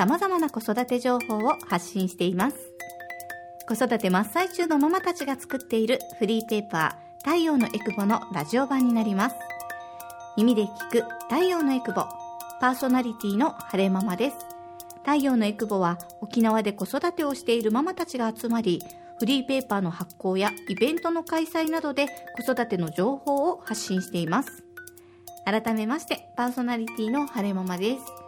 様々な子育て情報を発信しています。子育て真っ最中のママたちが作っているフリーペーパー太陽のエクボのラジオ版になります。耳で聞く太陽のエクボ。パーソナリティの晴れママです。太陽のエクボは沖縄で子育てをしているママたちが集まりフリーペーパーの発行やイベントの開催などで子育ての情報を発信しています。改めましてパーソナリティの晴れママです。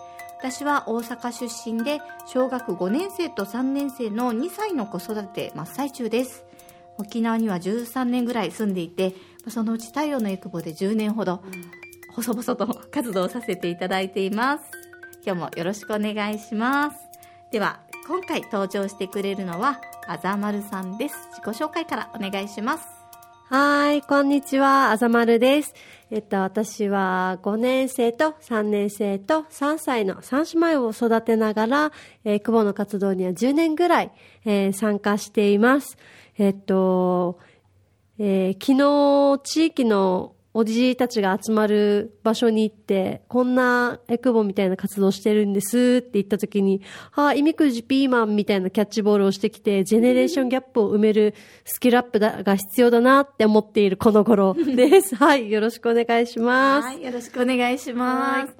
私は大阪出身で小学5年生と3年生の2歳の子育て真っ最中です。沖縄には13年ぐらい住んでいてそのうち太陽のエクボで10年ほど細々と活動させていただいています。今日もよろしくお願いします。では今回登場してくれるのはあざまるさんです。自己紹介からお願いしますはい、こんにちは、あざまるです。えっと、私は5年生と3年生と3歳の3姉妹を育てながら、えー、久保の活動には10年ぐらい、えー参加しています。えっと、えー昨日、地域のおじいたちが集まる場所に行って、こんなエクボみたいな活動してるんですって言った時に、はあ、イミクジピーマンみたいなキャッチボールをしてきて、ジェネレーションギャップを埋めるスキルアップだが必要だなって思っているこの頃 です。はい、よろしくお願いします。はい、よろしくお願いします。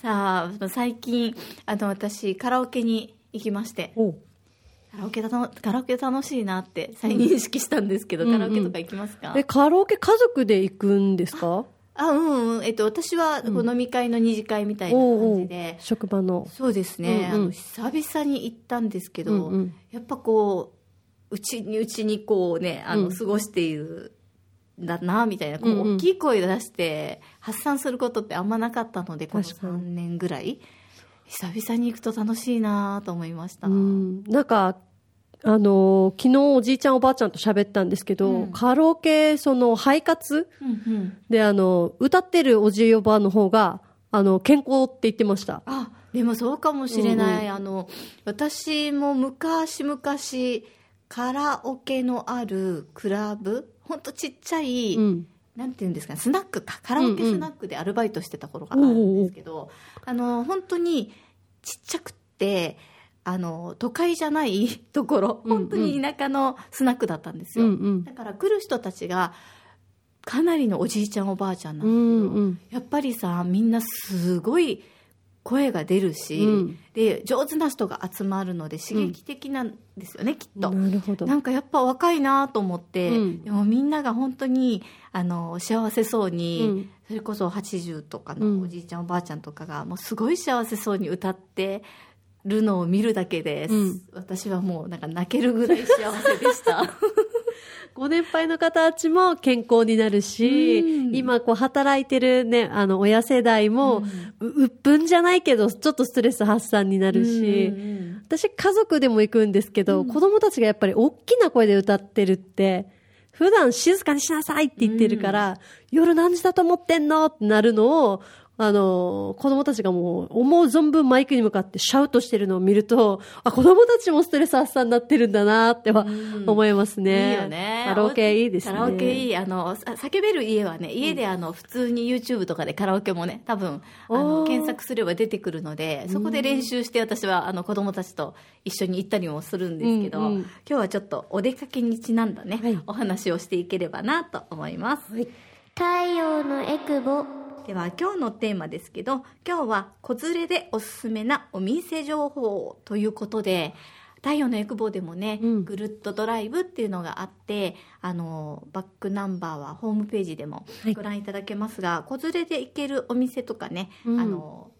さあ、最近、あの、私、カラオケに行きまして、おカラオケだと、カラオケ楽しいなって再認識したんですけど、うんうん。カラオケとか行きますか、え、カラオケ家族で行くんですか？あ、うんうん。えっと、私は、こう飲み会の二次会みたいなおうおう感じで、職場の。そうですね、うんうん。あの、久々に行ったんですけど、うんうん。やっぱこう、うちにうちにこうね、あの、うん。過ごしている、んだな、みたいな、こう、うんうん。大きい声出して、発散することってあんまなかったので、この確かに。3年ぐらい、久々に行くと楽しいなと思いました。うん、なんか、あのー昨日おじいちゃんおばあちゃんと喋ったんですけど、うん。カラオケ、その、肺活うんうん。で、あの、歌ってるおじいおばあの方が、あの、健康って言ってました。あでもそうかもしれない、うん。あの私も昔々カラオケのあるクラブ？ほんとちっちゃい、うん。なんていうんですかねスナックかカラオケスナックでアルバイトしてた頃があるんですけど、あの本当にちっちゃくってあの都会じゃない ところ本当に田舎のスナックだったんですよ、うんうん。だから来る人たちがかなりのおじいちゃんおばあちゃんなんうですけど、んうん。やっぱりさみんなすごい声が出るし、うんで上手な人が集まるので刺激的なんですよね、きっと。なるほど。なんかやっぱ若いなと思って、うんでもみんなが本当にあの幸せそうに、うんそれこそ80とかうんのおじいちゃん、おばあちゃんとかがもうすごい幸せそうに歌ってるのを見るだけで、うん私はもうなんか泣けるぐらい幸せでした。ご年配の方たちも健康になるし、うん。今こう働いてるね、あの、親世代も、う、うっぷんじゃないけど、ちょっとストレス発散になるし、うんうん私家族でも行くんですけど、子供たちがやっぱり大きな声で歌ってるって、普段静かにしなさいって言ってるから、夜何時だと思ってんの？ってなるのを、あの、子供たちがもう思う存分マイクに向かってシャウトしてるのを見ると、あ、子供たちもストレス発散になってるんだなってはうん思いますね。いいよね。カラオケいいですね。カラオケいい。あの、さ叫べる家はね、家であの、普通に YouTube とかでカラオケもね、多分、あの、検索すれば出てくるので、そこで練習して私は、あの、子供たちと一緒に行ったりもするんですけど、うんうん今日はちょっとお出かけにちなんだね、はいお話をしていければなと思います。太陽のエクボでは今日のテーマですけど今日は子連れでおすすめなお店情報ということで太陽のエクボでもね、うん。ぐるっとドライブっていうのがあってあのバックナンバーはホームページでもはい。ご覧いただけますが、子連れで行けるお店とかね、うん。あの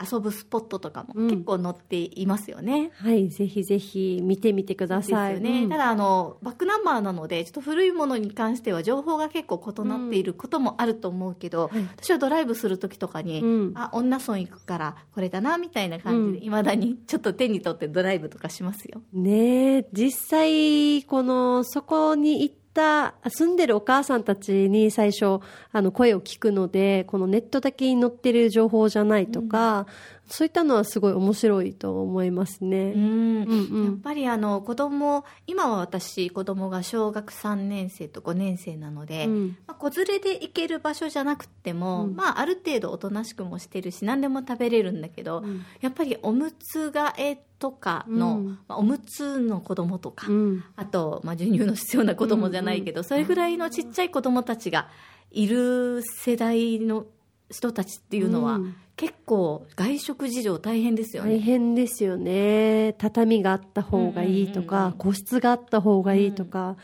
遊ぶスポットとかもうん結構載っていますよね。はい、ぜひぜひ見てみてください。ですよね、うんただあのバックナンバーなのでちょっと古いものに関しては情報が結構異なっていることもあると思うけど、はい私はドライブする時とかに、うんあ女村行くからこれだなみたいな感じでいま、未だにちょっと手に取ってドライブとかしますよ。ねえ、実際、この、そこに行った、住んでるお母さんたちに最初、あの、声を聞くので、このネットだけに載ってる情報じゃないとか、そういったのはすごい面白いと思いますね。うん。うんうん。やっぱりあの子供今は私子供が小学3年生と5年生なので、うん。まあ、子連れで行ける場所じゃなくても、うん。まあ、ある程度おとなしくもしてるし何でも食べれるんだけど、うん。やっぱりおむつ替えとかの、おむつの子供とか、うん。あと、まあ、授乳の必要な子供じゃないけど、それぐらいのちっちゃい子供たちがいる世代の人たちっていうのは、うん結構外食事情大変ですよね。大変ですよね。畳があった方がいいとか、うんうんうんうん個室があった方がいいとか。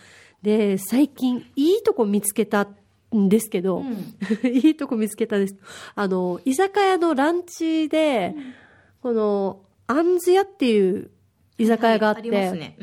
で、最近、いいとこ見つけたんですけど、うん いいとこ見つけたです。あの、居酒屋のランチで、この、アンズ屋っていう居酒屋があって、はいありますね。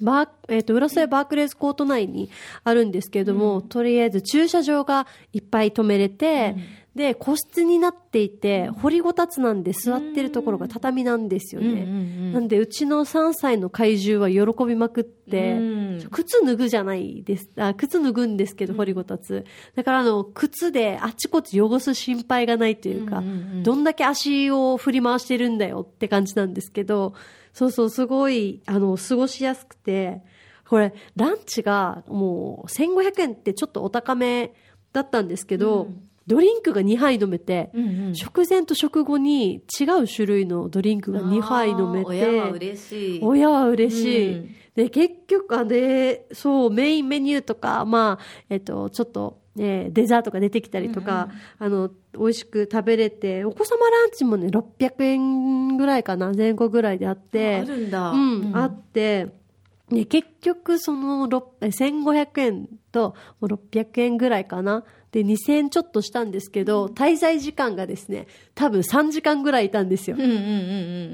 うん。バー、えっ、と、浦添バークレーズコート内にあるんですけれども、とりあえず駐車場がいっぱい止めれて、で、個室になっていて、掘りごたつなんで座ってるところが畳なんですよね。うんうんうんなんで、うちの3歳の怪獣は喜びまくって、うん靴脱ぐじゃないです。あ、靴脱ぐんですけど、掘りごたつ。だから、あの、靴であちこち汚す心配がないというか、うんうんうんどんだけ足を振り回してるんだよって感じなんですけど、そうそう、すごい、あの、過ごしやすくて、これ、ランチがもう1500円ってちょっとお高めだったんですけど、うんドリンクが2杯飲めて、うんうん食前と食後に違う種類のドリンクが2杯飲めて、親は嬉しい。親は嬉しい。うんで、結局、あで、そう、メインメニューとか、まあ、えっと、ちょっと、えーデザートが出てきたりとか、あの、美味しく食べれて、お子様ランチもね、600円ぐらいかな、前後ぐらいであって、あるんだ。うん、あって、ね、結局、その、ろえ1500円と、もう600円ぐらいかな。で、2000円ちょっとしたんですけど、滞在時間がですね、多分3時間ぐらいいたんですようん。うんうんう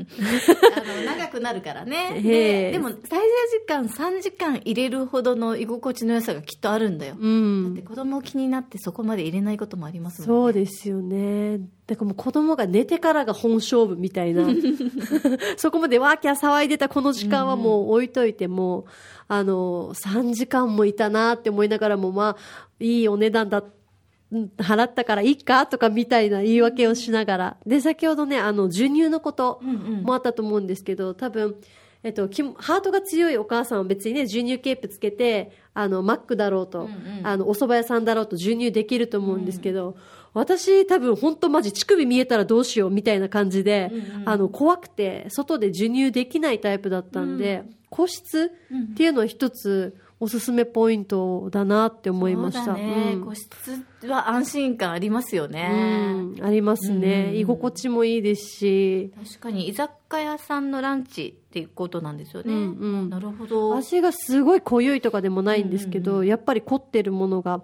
ん。あの長くなるからね。へ でえでも滞在時間3時間入れるほどの居心地の良さがきっとあるんだよ。うだんって。子供気になってそこまで入れないこともありますもんね。そうですよね。だからもう子供が寝てからが本勝負みたいな。そこまでワーキャー騒いでたこの時間はもう置いといても、あの、3時間もいたなって思いながらも、まあ、いいお値段だ、うん払ったからいいかとかみたいな言い訳をしながら。で、先ほどね、あの、授乳のことうんうん。もあったと思うんですけど、多分、えっと、きハートが強いお母さんは別にね、授乳ケープつけて、あの、マックだろうと、うんうん。あの、お蕎麦屋さんだろうと授乳できると思うんですけど、私多分本当マジ乳首見えたらどうしようみたいな感じで、うんうんあの、怖くて、外で授乳できないタイプだったんで、個室っていうのは一つおすすめポイントだなって思いました。そうだね、うん個室は安心感ありますよね。うん、ありますね、うん居心地もいいですし、確かに居酒屋さんのランチっていうことなんですよね。うんうんなるほど。味がすごい濃ゆいとかでもないんですけど、やっぱり凝ってるものが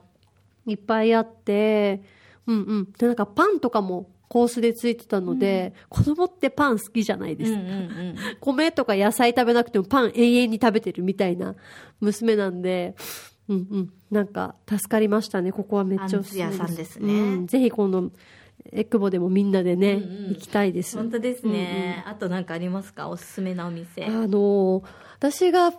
いっぱいあって、うんうん。で、なんかパンとかもコースでついてたので、子供ってパン好きじゃないですか。うんうんうん。米とか野菜食べなくてもパン永遠に食べてるみたいな娘なんで、うんうん。なんか助かりましたね。ここはめっちゃおすすめあんず屋さんですねうん、ぜひ今度、エクボでもみんなでね、うんうん行きたいです。本当ですね、あと何かありますか？おすすめなお店。あの、私がフ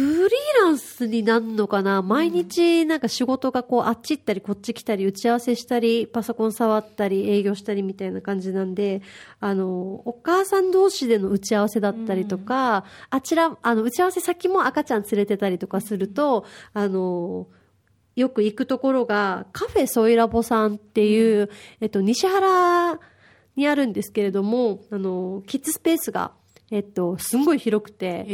リーランスになるのかな毎日なんか仕事がこうあっち行ったりこっち来たり打ち合わせしたりパソコン触ったり営業したりみたいな感じなんで、あの、お母さん同士での打ち合わせだったりとか、あちら、あの、打ち合わせ先も赤ちゃん連れてたりとかすると、あの、よく行くところが、カフェソイラボさんっていう、えっと、西原にあるんですけれども、あの、キッズスペースが、えっと、すんごい広くて。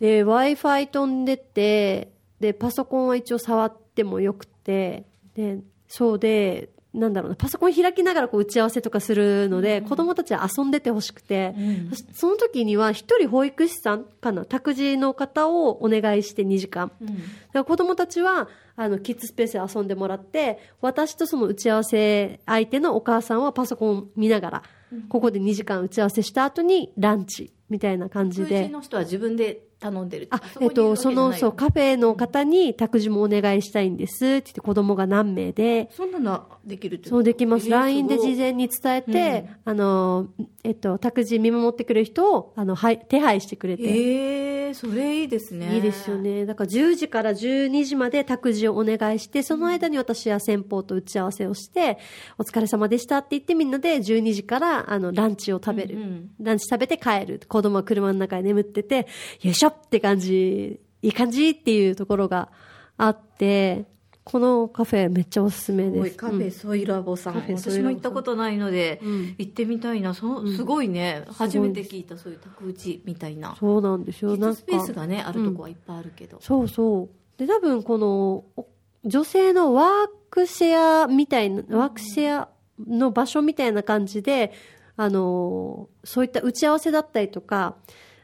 で、Wi-Fi 飛んでて、で、パソコンは一応触ってもよくて、で、そうで、なんだろうな、パソコン開きながらこう打ち合わせとかするので、子供たちは遊んでてほしくて、うん。そその時には一人保育士さんかな、託児の方をお願いして2時間。うん。だから子供たちは、あの、キッズスペースで遊んでもらって、私とその打ち合わせ相手のお母さんはパソコン見ながら、ここで2時間打ち合わせした後にランチみたいな感じで。通。の人は自分で頼んでるあ、えっと、その、そう、かカフェの方に託児もお願いしたいんですって言って子供が何名で、そんなのできるってそうできます。えー LINE で事す前に伝えて、あの、えっと、託児見守ってくれる人を、あの、はい、手配してくれて。えー、それいいですねいいですよね。だから10時から12時まで託児をお願いして、その間に私は先方と打ち合わせをして、お疲れ様でしたって言ってみんなで12時からあのランチを食べる。うんうんランチ食べて帰る。子供は車の中で眠ってて、よいしょって感じ、いい感じっていうところがあって、このカフェめっちゃおすすめです。カフェソイラボさん、カフェソイラボさん。私も行ったことないので、うん。行ってみたいな。そすごいね、初めて聞いたそういう宅打ちみたいな。そうなんですよ。なんかスペースがねあるとこはいっぱいあるけど、そうそう。で、多分この、お女性のワークシェアみたいな、ワークシェアの場所みたいな感じで、あの、そういった打ち合わせだったりとか、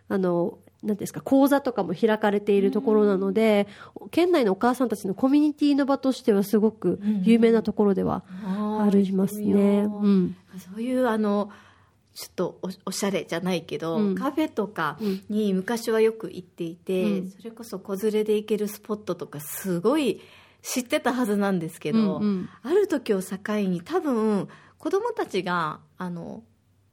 あの、なんていうんですか、講座とかも開かれているところなので、県内のお母さんたちのコミュニティの場としてはすごく有名なところではあありますね。うん。そういうあのちょっとおおしゃれじゃないけど、うん。カフェとかに昔はよく行っていて、うん。それこそ子連れで行けるスポットとかすごい知ってたはずなんですけど、うんうん。ある時を境に多分子供たちがあの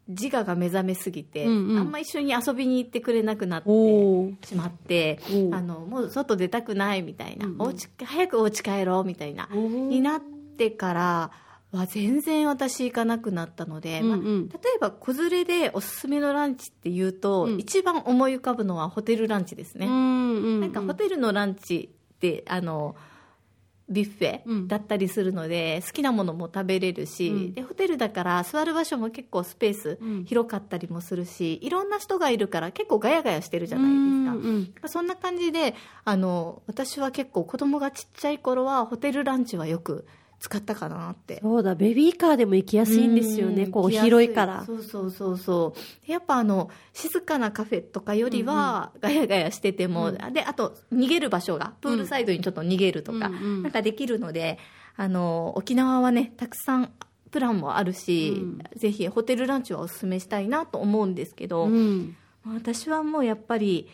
自我が目覚めすぎて、うんうん。あんま一緒に遊びに行ってくれなくなってしまってあのもう外出たくないみたいな、うんうん。お家早くお家帰ろうみたいな、になってからは全然私行かなくなったので、まあうん。うん例えば子連れでおすすめのランチっていうと、うん。一番思い浮かぶのはホテルランチですね。うんうん。なんかホテルのランチってあのビュッフうん。ェだったりするので、好きなものも食べれるし、うん。でホテルだから座る場所も結構スペースうん。広かったりもするし、いろんな人がいるから結構ガヤガヤしてるじゃないですか。うんうんそんな感じであの私は結構子供がちっちゃい頃はホテルランチはよく使ったかなって。そうだ、ベビーカーでも行きやすいんですよね。こう、広いから。そうそうそうそうでやっぱあの静かなカフェとかよりはガヤガヤしてても、であと逃げる場所がプールサイドにちょっと逃げるとか、うんうんなんかできるのであの沖縄はねたくさんプランもあるし、うんぜひホテルランチはおすすめしたいなと思うんですけど、うん。私はもうやっぱり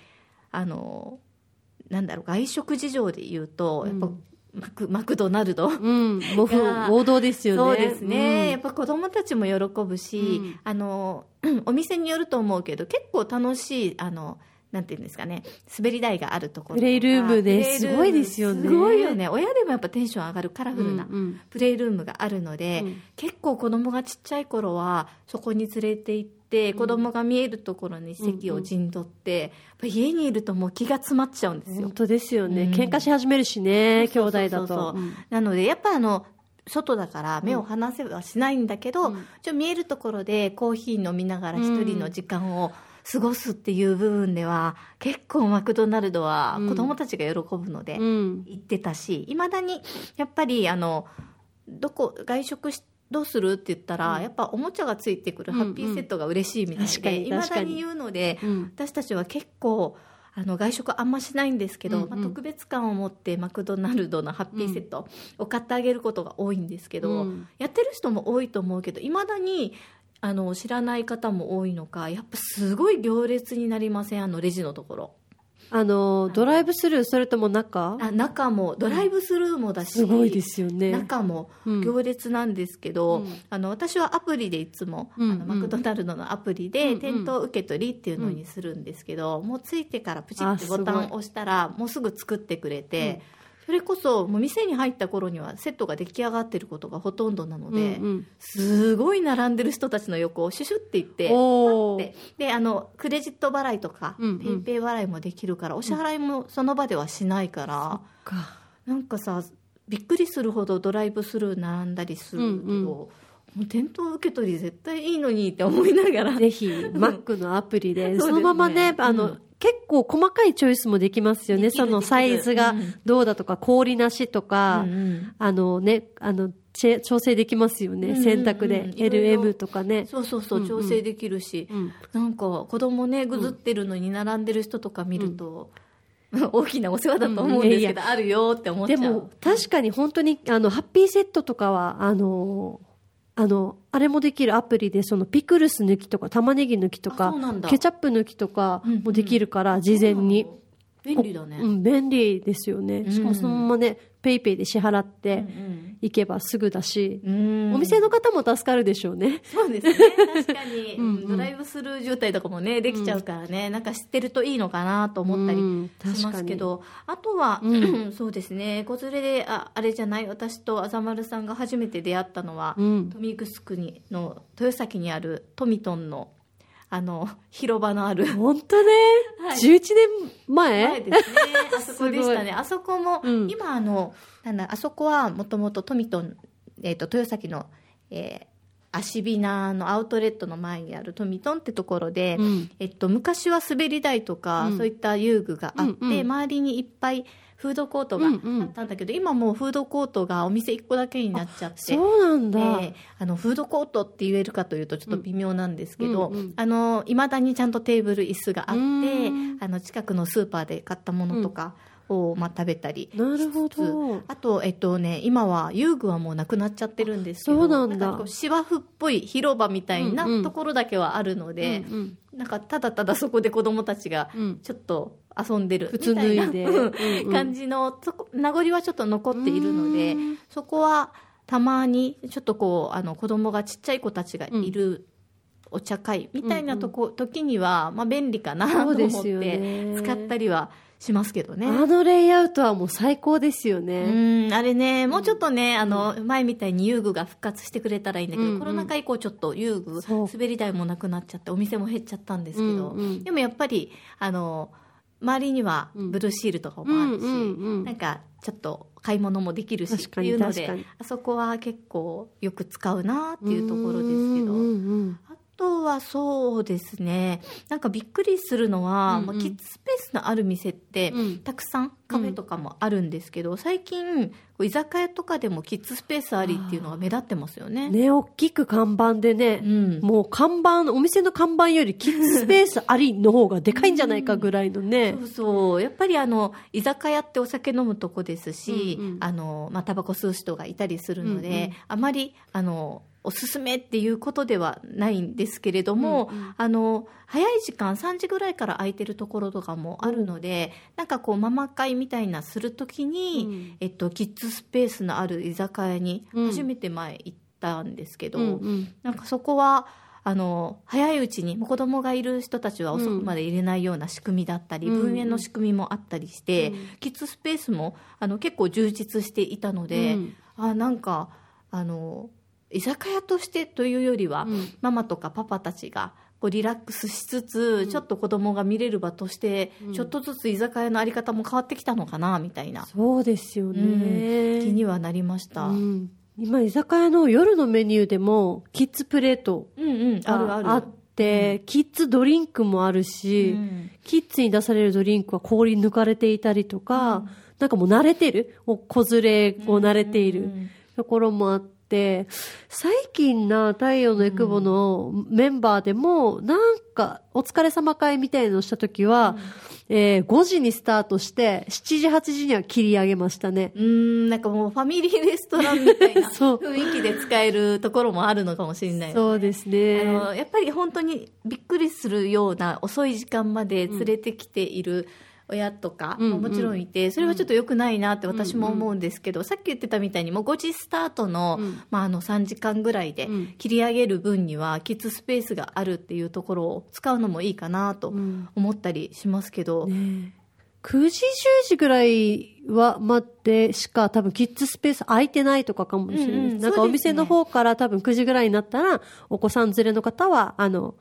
あのなんだろう外食事情で言うとやっぱ、マクマクドナルド、うん。王道ですよね。そうですね、やっんぱ子供たちも喜ぶし、うん。あの お店によると思うけど結構楽しいあのなんていうんですかね。滑り台があるところプレイルームですごいですよね。すごいよね。親でもやっぱテンション上がるカラフルなうんうん。プレイルームがあるので、うん。結構子供がちっちゃい頃はそこに連れて行って子供が見えるところに席を陣取って、やっぱ家にいるともう気が詰まっちゃうんですよ。本。当ですよね。うん。喧嘩し始めるしね、兄弟だと。うん。なのでやっぱあの外だから目を離せはしないんだけど、うん。ちょ見えるところでコーヒー飲みながら一人の時間を過ごすっていう部分では、結構マクドナルドは子供たちが喜ぶのでうん。行ってたしいま、未だにやっぱりあのどこ外食しどうする？って言ったら、やっぱおもちゃがついてくるハッピーセットが嬉しいみたいでいま、に確かに。だに言うので、うん。私たちは結構あの外食あんましないんですけど、うんうん。まあ、特別感を持ってマクドナルドのハッピーセットを買ってあげることが多いんですけど、うん。やってる人も多いと思うけどいまだにあの知らない方も多いのかやっぱすごい行列になりません？あのレジのところあの、ドライブスルー、それとも中？あ中もドライブスルーもだし、すごいですよね。中もうん。行列なんですけど、うん。あの私はアプリでいつも、うんあのマクドナルドのアプリうんでうん。店頭受け取りっていうのにするんですけど、もうついてからプチってボタンを押したらもうすぐ作ってくれて、それこそもう店に入った頃にはセットが出来上がってることがほとんどなので、うんうん。すごい並んでる人たちの横をシュシュっていってでであのクレジット払いとか、うんうん。 PayPay 払いもできるからお支払いもその場ではしないから。か。なんかさびっくりするほどドライブスルー並んだりするけど、うんうん。もう店頭受け取り絶対いいのにって思いながら。ぜひ、Mac のアプリで、そのままね、あの、うん結構細かいチョイスもできますよね。そのサイズがどうだとか、氷なしとか、うんうん。あのね、あの、調整できますよね。うんうんうん。選択で。いろいろ。LM とかね。そうそうそううんうん。調整できるし、うんなんか子供ねぐずってるのに並んでる人とか見ると、大きなお世話だと思うんですけど、あるよって思っちゃう。でも、確かに本当に、あの、ハッピーセットとかは、あの、あの、あれもできるアプリで、そのピクルス抜きとか、玉ねぎ抜きとあかケチャップ抜きとかもできるから、事前に。便利だね。うん、便利ですよね。しかもそのままね、ペイペイで支払ってうんいけばすぐだし、うん。お店の方も助かるでしょうね。そうですね。確かに、うんうん。ドライブスルー渋滞とかもね、できちゃうからね、なんか知ってるといいのかなと思ったりうんしますけど、あとは、う そうですね、子連れで、あ、あれじゃない、私とあざまるさんが初めて出会ったのは、うん。豊見城にの豊崎にあるトミトンの、あの、広場のある、本当ね、はい。11年前？前ですね。あそこでしたね。あそこも、うん。今あの、なんだ、あそこはもともとトミトン、えっ、と、豊崎の、えー、足ビナのアウトレットの前にあるトミトンってところで、うん。えっと、昔は滑り台とか、うん。そういった遊具があって、うんうん。周りにいっぱいフードコートがあったんだけど、今もうフードコートがお店1個だけになっちゃって。そうなんだ。であのフードコートって言えるかというとちょっと微妙なんですけど、うんうんうんあの未だにちゃんとテーブル椅子があってうんあの近くのスーパーで買ったものとかを、まあ、食べたりなるほど。あと、えっとね、今は遊具はもうなくなっちゃってるんですけどそうなんだ。かこう芝生っぽい広場みたいなうんうん。ところだけはあるので、うんなんかただただそこで子供たちがうん。うんちょっと遊んでるみ靴たいなうんうん。うん感じのそこ名残はちょっと残っているのでうん。そこはたまにちょっとこうあの子供がちっちゃい子たちがいるお茶会みたいなとこ、時には、まあ、便利かなと思ってね。使ったりはしますけどね。あのレイアウトはもう最高ですようね。ん、あれね、もうちょっとね、あの、前みたいに遊具が復活してくれたらいいんだけど、うんうん。コロナ禍以降ちょっと遊具、そう。滑り台もなくなっちゃって、お店も減っちゃったんですけど、うんうんでもやっぱり、あの、周りにはブルーシールとかもあるし、うんうんうん。なんかちょっと買い物もできるしって確かにいうので確かに、あそこは結構よく使うなっていうところですけど、うんうんうんあとはそうですね、なんかびっくりするのは、うんうん。まあキッズスペースのある店って、うん。たくさんカフェとかもあるんですけど、最近、こう居酒屋とかでもキッズスペースありっていうのが目立ってますよね。ね、大きく看板でね、うん。もう看板、お店の看板よりキッズスペースありの方がでかいんじゃないかぐらいのね。そ。うそう。やっぱりあの、居酒屋ってお酒飲むとこですし、うんうん。あの、まあ、タバコ吸う人がいたりするので、うんうん。あまり、あの、おすすめっていうことではないんですけれども、うんうん。あの、早い時間、3時ぐらいから空いてるところとかもあるので、なんかこう、ママ会みたいなするときに、うん。えっと、キッズスペースのある居酒屋にうん。初めて前行ったんですけど、うんうん。なんかそこは、あの、早いうちに、子供がいる人たちは遅くまで入れないような仕組みだったり、うん。分煙の仕組みもあったりして、うん。キッズスペースも、あの、結構充実していたので、うん。あ、なんか、あの、居酒屋としてというよりは、うん。ママとかパパたちが、こうリラックスしつつ、ちょっと子供が見れる場として、うん。ちょっとずつ居酒屋のあり方も変わってきたのかな、みたいな、そうですようん。ね。気にはなりました。ううん。ん今、居酒屋の夜のメニューでも、キッズプレートうん、あるある。あって、キッズドリンクもあるし、うん。キッズに出されるドリンクは氷抜かれていたりとか、なんかもう慣れてる、子連れを慣れているうん。ところもあって、最近な太陽のエクボのメンバーでも、なんかお疲れ様会みたいのをした時は、えー5時にスタートして、7時8時には切り上げましたね。うーん、なんかもうファミリーレストランみたいな 雰囲気で使えるところもあるのかもしれない。そうですあね。のやっぱり本当にびっくりするような遅い時間まで連れてきている親とかうんももちろんいて、それはちょっと良くないなって私も思うんですけど、さっき言ってたみたいにもう5時スタートの,、うんまあ、あの3時間ぐらいでうん切り上げる分にはキッズスペースがあるっていうところを使うのもいいかなとうん思ったりしますけど、ね9時、10時ぐらいは待ってしか多分キッズスペース空いてないとかかもしれないです。うんうんなんかお店の方から多分9時ぐらいになったら、お子さん連れの方は、あの、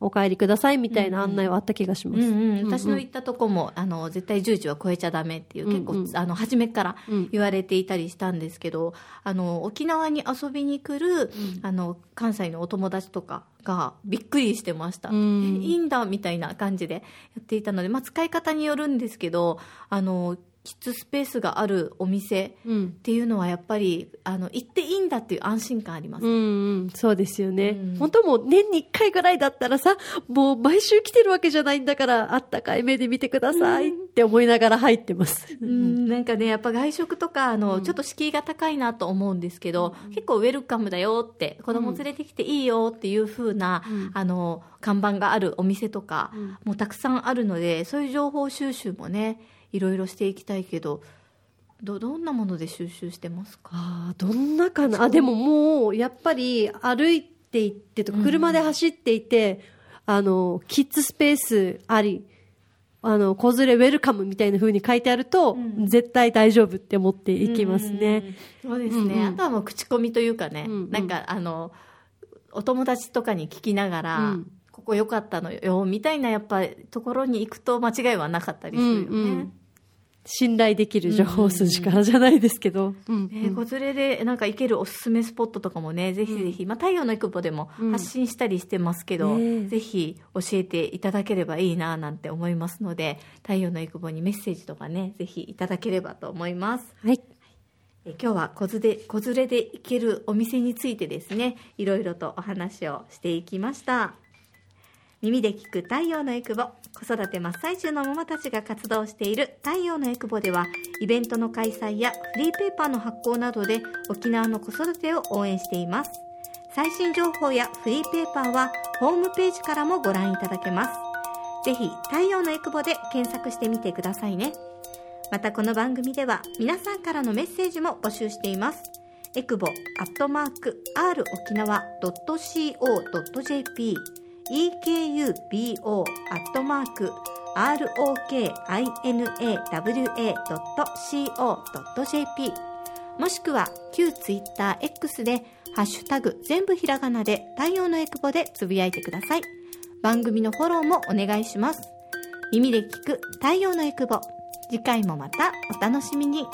お帰りくださいみたいな案内はあった気がします。うんうん、私の行ったとこも、あの絶対10時は超えちゃダメっていう、結構、うん。うんあの初めからうん。言われていたりしたんですけど、あの沖縄に遊びに来る、あの関西のお友達とかがびっくりしてました、いいんだみたいな感じでやっていたので、まあ、使い方によるんですけどあのキッズスペースがあるお店うん。っていうのはやっぱりあの行っていいんだっていう安心感あります、うんうん、そうですよね。うん。本当もう年に1回ぐらいだったらさ、もう毎週来てるわけじゃないんだから、あったかい目で見てくださいって思いながら入ってます。うん、なんかねやっぱ外食とかあの、うん。ちょっと敷居が高いなと思うんですけど、結構ウェルカムだよって子供連れてきていいよっていう風な、うん。あの看板があるお店とか、うん。もうたくさんあるのでそういう情報収集もねいろいろしていきたいけどどどんなもので収集してますか？ああ、どんなかな？あ、でももう、やっぱり歩いて行ってとか、うん。車で走っていて、あの、キッズスペースあり、あの、子連れウェルカムみたいな風に書いてあると、うん。絶対大丈夫って思っていきますね。うん。そうですね、うんうん。あとはもう口コミというかね、うんうん。なんかあのお友達とかに聞きながら、うんここ良かったのよみたいなやっぱところに行くと間違いはなかったりするよね。うんうん信頼できる情報筋からじゃないですけど。うんね、子連れでなんか行けるおすすめスポットとかもねぜひぜひ、まあ、太陽の育母でもうん発信したりしてますけど、ねえぜひ教えていただければいいななんて思いますので太陽の育母にメッセージとかねぜひいただければと思います。はい。え今日は子連れ子連れで行けるお店についてですねいろいろとお話をしていきました耳で聞く太陽のエクボ。子育て真っ最中のママたちが活動している太陽のエクボではイベントの開催やフリーペーパーの発行などで沖縄の子育てを応援しています。最新情報やフリーペーパーはホームページからもご覧いただけます。ぜひ太陽のエクボで検索してみてくださいね。またこの番組では皆さんからのメッセージも募集しています。エクボアットマーク r 沖縄 .co.jp ekubo.rokinawa.co.jp もしくは旧ツイッター X でハッシュタグ全部ひらがなで太陽のエクボでつぶやいてください。番組のフォローもお願いします。耳で聞く太陽のエクボ次回もまたお楽しみに。